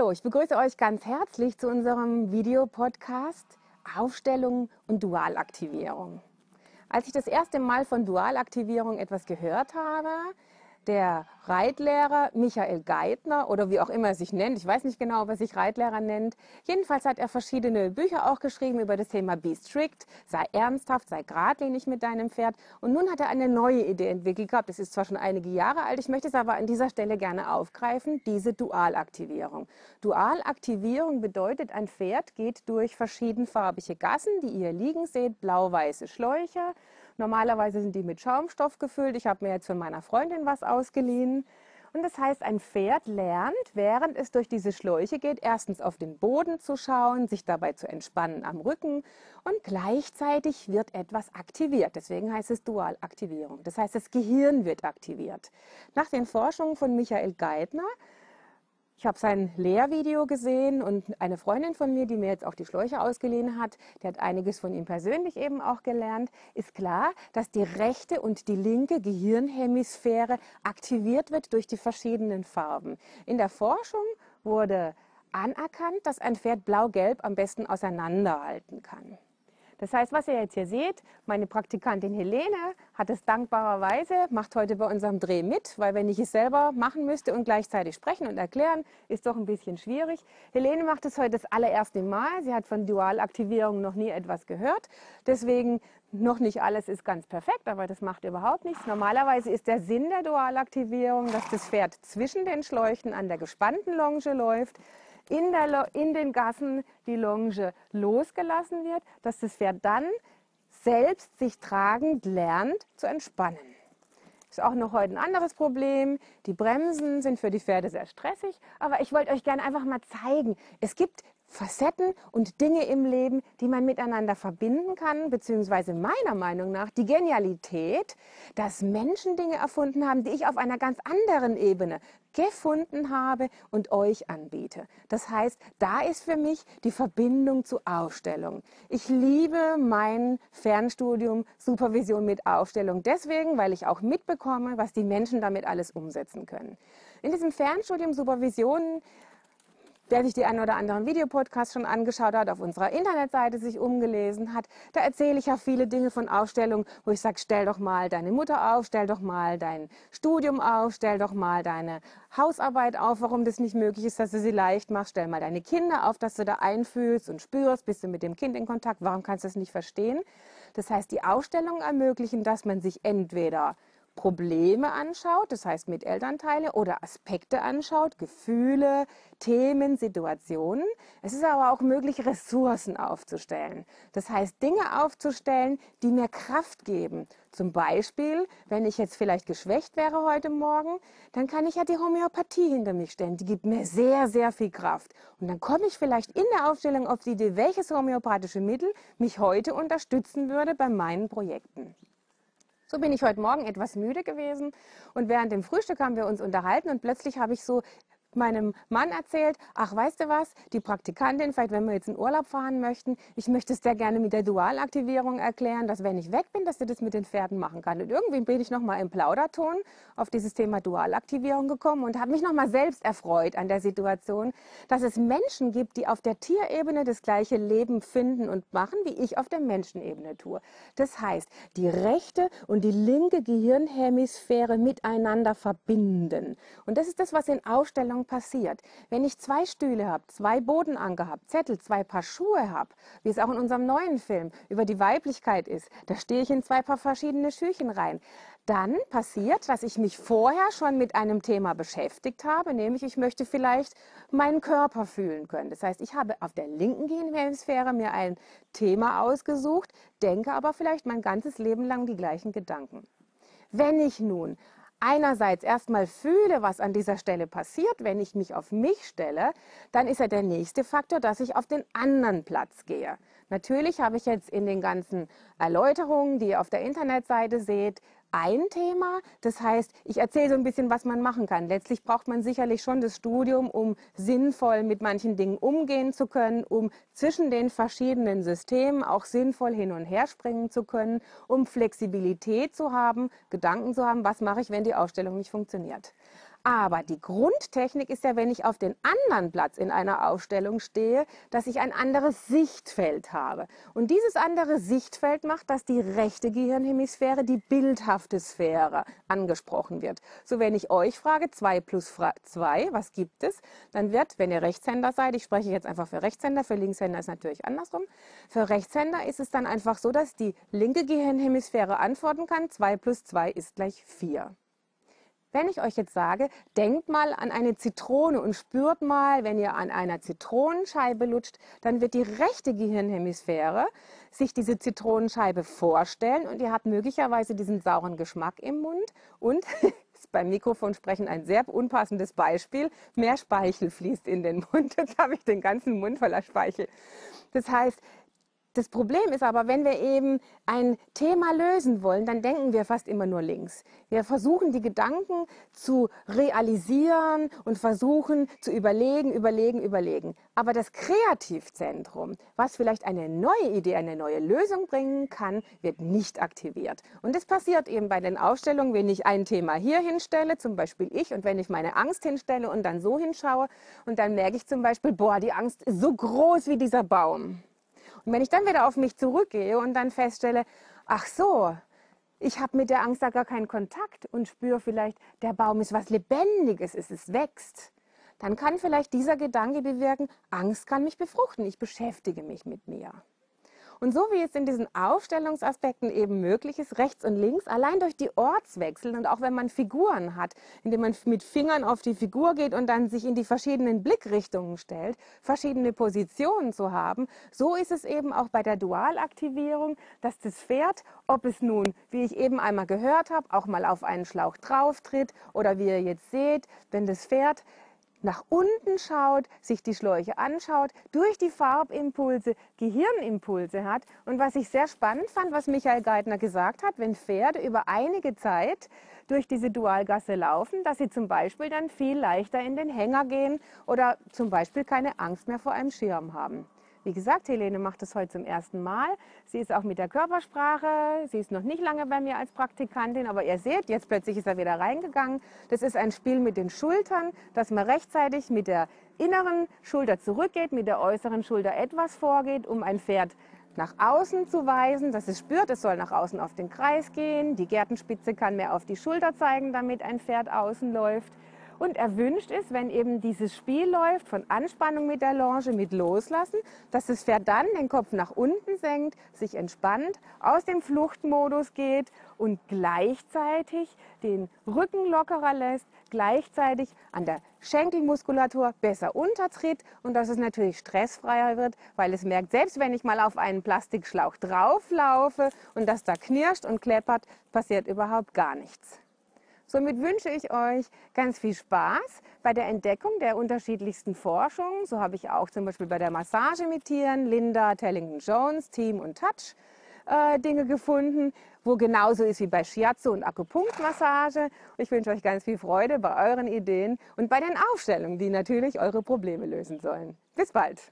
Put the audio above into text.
Hallo, ich begrüße euch ganz herzlich zu unserem Videopodcast Aufstellung und Dualaktivierung. Als ich das erste Mal von Dualaktivierung etwas gehört habe, der Reitlehrer Michael Geithner oder wie auch immer er sich nennt, ich weiß nicht genau, ob er sich Reitlehrer nennt. Jedenfalls hat er verschiedene Bücher auch geschrieben über das Thema Be Strict, sei ernsthaft, sei geradlinig mit deinem Pferd. Und nun hat er eine neue Idee entwickelt gehabt. Das ist zwar schon einige Jahre alt, ich möchte es aber an dieser Stelle gerne aufgreifen, diese Dualaktivierung. Dualaktivierung bedeutet, ein Pferd geht durch verschiedenfarbige Gassen, die ihr liegen seht, blau-weiße Schläuche. Normalerweise sind die mit Schaumstoff gefüllt. Ich habe mir jetzt von meiner Freundin was ausgeliehen. Und das heißt, ein Pferd lernt, während es durch diese Schläuche geht, erstens auf den Boden zu schauen, sich dabei zu entspannen am Rücken und gleichzeitig wird etwas aktiviert. Deswegen heißt es Dualaktivierung. Das heißt, das Gehirn wird aktiviert. Nach den Forschungen von Michael Geithner ich habe sein Lehrvideo gesehen und eine Freundin von mir, die mir jetzt auch die Schläuche ausgeliehen hat, die hat einiges von ihm persönlich eben auch gelernt, ist klar, dass die rechte und die linke Gehirnhemisphäre aktiviert wird durch die verschiedenen Farben. In der Forschung wurde anerkannt, dass ein Pferd blau-gelb am besten auseinanderhalten kann. Das heißt, was ihr jetzt hier seht, meine Praktikantin Helene hat es dankbarerweise, macht heute bei unserem Dreh mit, weil wenn ich es selber machen müsste und gleichzeitig sprechen und erklären, ist doch ein bisschen schwierig. Helene macht es heute das allererste Mal. Sie hat von Dualaktivierung noch nie etwas gehört. Deswegen noch nicht alles ist ganz perfekt, aber das macht überhaupt nichts. Normalerweise ist der Sinn der Dualaktivierung, dass das Pferd zwischen den Schläuchen an der gespannten Longe läuft in, der, in den Gassen die Longe losgelassen wird, dass das Pferd dann selbst sich tragend lernt zu entspannen. Ist auch noch heute ein anderes Problem. Die Bremsen sind für die Pferde sehr stressig, aber ich wollte euch gerne einfach mal zeigen, es gibt Facetten und Dinge im Leben, die man miteinander verbinden kann, beziehungsweise meiner Meinung nach die Genialität, dass Menschen Dinge erfunden haben, die ich auf einer ganz anderen Ebene gefunden habe und euch anbiete. Das heißt, da ist für mich die Verbindung zu Aufstellung. Ich liebe mein Fernstudium Supervision mit Aufstellung deswegen, weil ich auch mitbekomme, was die Menschen damit alles umsetzen können. In diesem Fernstudium Supervision Wer sich die ein oder anderen Videopodcasts schon angeschaut hat, auf unserer Internetseite sich umgelesen hat, da erzähle ich ja viele Dinge von Aufstellung, wo ich sage, stell doch mal deine Mutter auf, stell doch mal dein Studium auf, stell doch mal deine Hausarbeit auf, warum das nicht möglich ist, dass du sie leicht machst, stell mal deine Kinder auf, dass du da einfühlst und spürst, bist du mit dem Kind in Kontakt, warum kannst du das nicht verstehen? Das heißt, die Aufstellung ermöglichen, dass man sich entweder Probleme anschaut, das heißt mit Elternteile, oder Aspekte anschaut, Gefühle, Themen, Situationen. Es ist aber auch möglich, Ressourcen aufzustellen. Das heißt, Dinge aufzustellen, die mir Kraft geben. Zum Beispiel, wenn ich jetzt vielleicht geschwächt wäre heute Morgen, dann kann ich ja die Homöopathie hinter mich stellen. Die gibt mir sehr, sehr viel Kraft. Und dann komme ich vielleicht in der Aufstellung auf die Idee, welches homöopathische Mittel mich heute unterstützen würde bei meinen Projekten. So bin ich heute Morgen etwas müde gewesen. Und während dem Frühstück haben wir uns unterhalten und plötzlich habe ich so meinem Mann erzählt, ach weißt du was, die Praktikantin, vielleicht wenn wir jetzt in Urlaub fahren möchten, ich möchte es sehr gerne mit der Dualaktivierung erklären, dass wenn ich weg bin, dass sie das mit den Pferden machen kann. Und irgendwie bin ich nochmal im Plauderton auf dieses Thema Dualaktivierung gekommen und habe mich nochmal selbst erfreut an der Situation, dass es Menschen gibt, die auf der Tierebene das gleiche Leben finden und machen, wie ich auf der Menschenebene tue. Das heißt, die rechte und die linke Gehirnhemisphäre miteinander verbinden. Und das ist das, was in Ausstellungen Ausstellung passiert. Wenn ich zwei Stühle habe, zwei Bodenanker habe, Zettel, zwei Paar Schuhe habe, wie es auch in unserem neuen Film über die Weiblichkeit ist, da stehe ich in zwei Paar verschiedene Schüchen rein. Dann passiert, dass ich mich vorher schon mit einem Thema beschäftigt habe, nämlich ich möchte vielleicht meinen Körper fühlen können. Das heißt, ich habe auf der linken Gehirnsphäre mir ein Thema ausgesucht, denke aber vielleicht mein ganzes Leben lang die gleichen Gedanken. Wenn ich nun einerseits erstmal fühle, was an dieser Stelle passiert, wenn ich mich auf mich stelle, dann ist ja der nächste Faktor, dass ich auf den anderen Platz gehe. Natürlich habe ich jetzt in den ganzen Erläuterungen, die ihr auf der Internetseite seht, ein Thema. Das heißt, ich erzähle so ein bisschen, was man machen kann. Letztlich braucht man sicherlich schon das Studium, um sinnvoll mit manchen Dingen umgehen zu können, um zwischen den verschiedenen Systemen auch sinnvoll hin und her springen zu können, um Flexibilität zu haben, Gedanken zu haben, was mache ich, wenn die Ausstellung nicht funktioniert. Aber die Grundtechnik ist ja, wenn ich auf den anderen Platz in einer Aufstellung stehe, dass ich ein anderes Sichtfeld habe. Und dieses andere Sichtfeld macht, dass die rechte Gehirnhemisphäre, die bildhafte Sphäre, angesprochen wird. So, wenn ich euch frage, 2 plus 2, was gibt es? Dann wird, wenn ihr Rechtshänder seid, ich spreche jetzt einfach für Rechtshänder, für Linkshänder ist natürlich andersrum. Für Rechtshänder ist es dann einfach so, dass die linke Gehirnhemisphäre antworten kann, 2 plus 2 ist gleich 4. Wenn ich euch jetzt sage, denkt mal an eine Zitrone und spürt mal, wenn ihr an einer Zitronenscheibe lutscht, dann wird die rechte Gehirnhemisphäre sich diese Zitronenscheibe vorstellen und ihr habt möglicherweise diesen sauren Geschmack im Mund und beim Mikrofon sprechen ein sehr unpassendes Beispiel. Mehr Speichel fließt in den Mund. Jetzt habe ich den ganzen Mund voller Speichel. Das heißt, das Problem ist aber, wenn wir eben ein Thema lösen wollen, dann denken wir fast immer nur links. Wir versuchen die Gedanken zu realisieren und versuchen zu überlegen, überlegen, überlegen. Aber das Kreativzentrum, was vielleicht eine neue Idee, eine neue Lösung bringen kann, wird nicht aktiviert. Und das passiert eben bei den Ausstellungen, wenn ich ein Thema hier hinstelle, zum Beispiel ich, und wenn ich meine Angst hinstelle und dann so hinschaue, und dann merke ich zum Beispiel, boah, die Angst ist so groß wie dieser Baum. Und wenn ich dann wieder auf mich zurückgehe und dann feststelle, ach so, ich habe mit der Angst da gar keinen Kontakt und spüre vielleicht, der Baum ist was Lebendiges, es, es wächst, dann kann vielleicht dieser Gedanke bewirken, Angst kann mich befruchten, ich beschäftige mich mit mir. Und so wie es in diesen Aufstellungsaspekten eben möglich ist, rechts und links, allein durch die Ortswechsel und auch wenn man Figuren hat, indem man mit Fingern auf die Figur geht und dann sich in die verschiedenen Blickrichtungen stellt, verschiedene Positionen zu haben, so ist es eben auch bei der Dualaktivierung, dass das Pferd, ob es nun, wie ich eben einmal gehört habe, auch mal auf einen Schlauch drauf tritt oder wie ihr jetzt seht, wenn das Pferd nach unten schaut, sich die Schläuche anschaut, durch die Farbimpulse Gehirnimpulse hat. Und was ich sehr spannend fand, was Michael Geithner gesagt hat, wenn Pferde über einige Zeit durch diese Dualgasse laufen, dass sie zum Beispiel dann viel leichter in den Hänger gehen oder zum Beispiel keine Angst mehr vor einem Schirm haben. Wie gesagt, Helene macht das heute zum ersten Mal. Sie ist auch mit der Körpersprache. Sie ist noch nicht lange bei mir als Praktikantin, aber ihr seht, jetzt plötzlich ist er wieder reingegangen. Das ist ein Spiel mit den Schultern, dass man rechtzeitig mit der inneren Schulter zurückgeht, mit der äußeren Schulter etwas vorgeht, um ein Pferd nach außen zu weisen, dass es spürt, es soll nach außen auf den Kreis gehen. Die Gärtenspitze kann mehr auf die Schulter zeigen, damit ein Pferd außen läuft. Und erwünscht ist, wenn eben dieses Spiel läuft von Anspannung mit der Longe, mit Loslassen, dass das Pferd dann den Kopf nach unten senkt, sich entspannt, aus dem Fluchtmodus geht und gleichzeitig den Rücken lockerer lässt, gleichzeitig an der Schenkelmuskulatur besser untertritt und dass es natürlich stressfreier wird, weil es merkt, selbst wenn ich mal auf einen Plastikschlauch drauflaufe und das da knirscht und kleppert, passiert überhaupt gar nichts. Somit wünsche ich euch ganz viel Spaß bei der Entdeckung der unterschiedlichsten Forschungen. So habe ich auch zum Beispiel bei der Massage mit Tieren, Linda Tellington-Jones, Team und Touch äh, Dinge gefunden, wo genauso ist wie bei Shiatsu und Akupunktmassage. Ich wünsche euch ganz viel Freude bei euren Ideen und bei den Aufstellungen, die natürlich eure Probleme lösen sollen. Bis bald!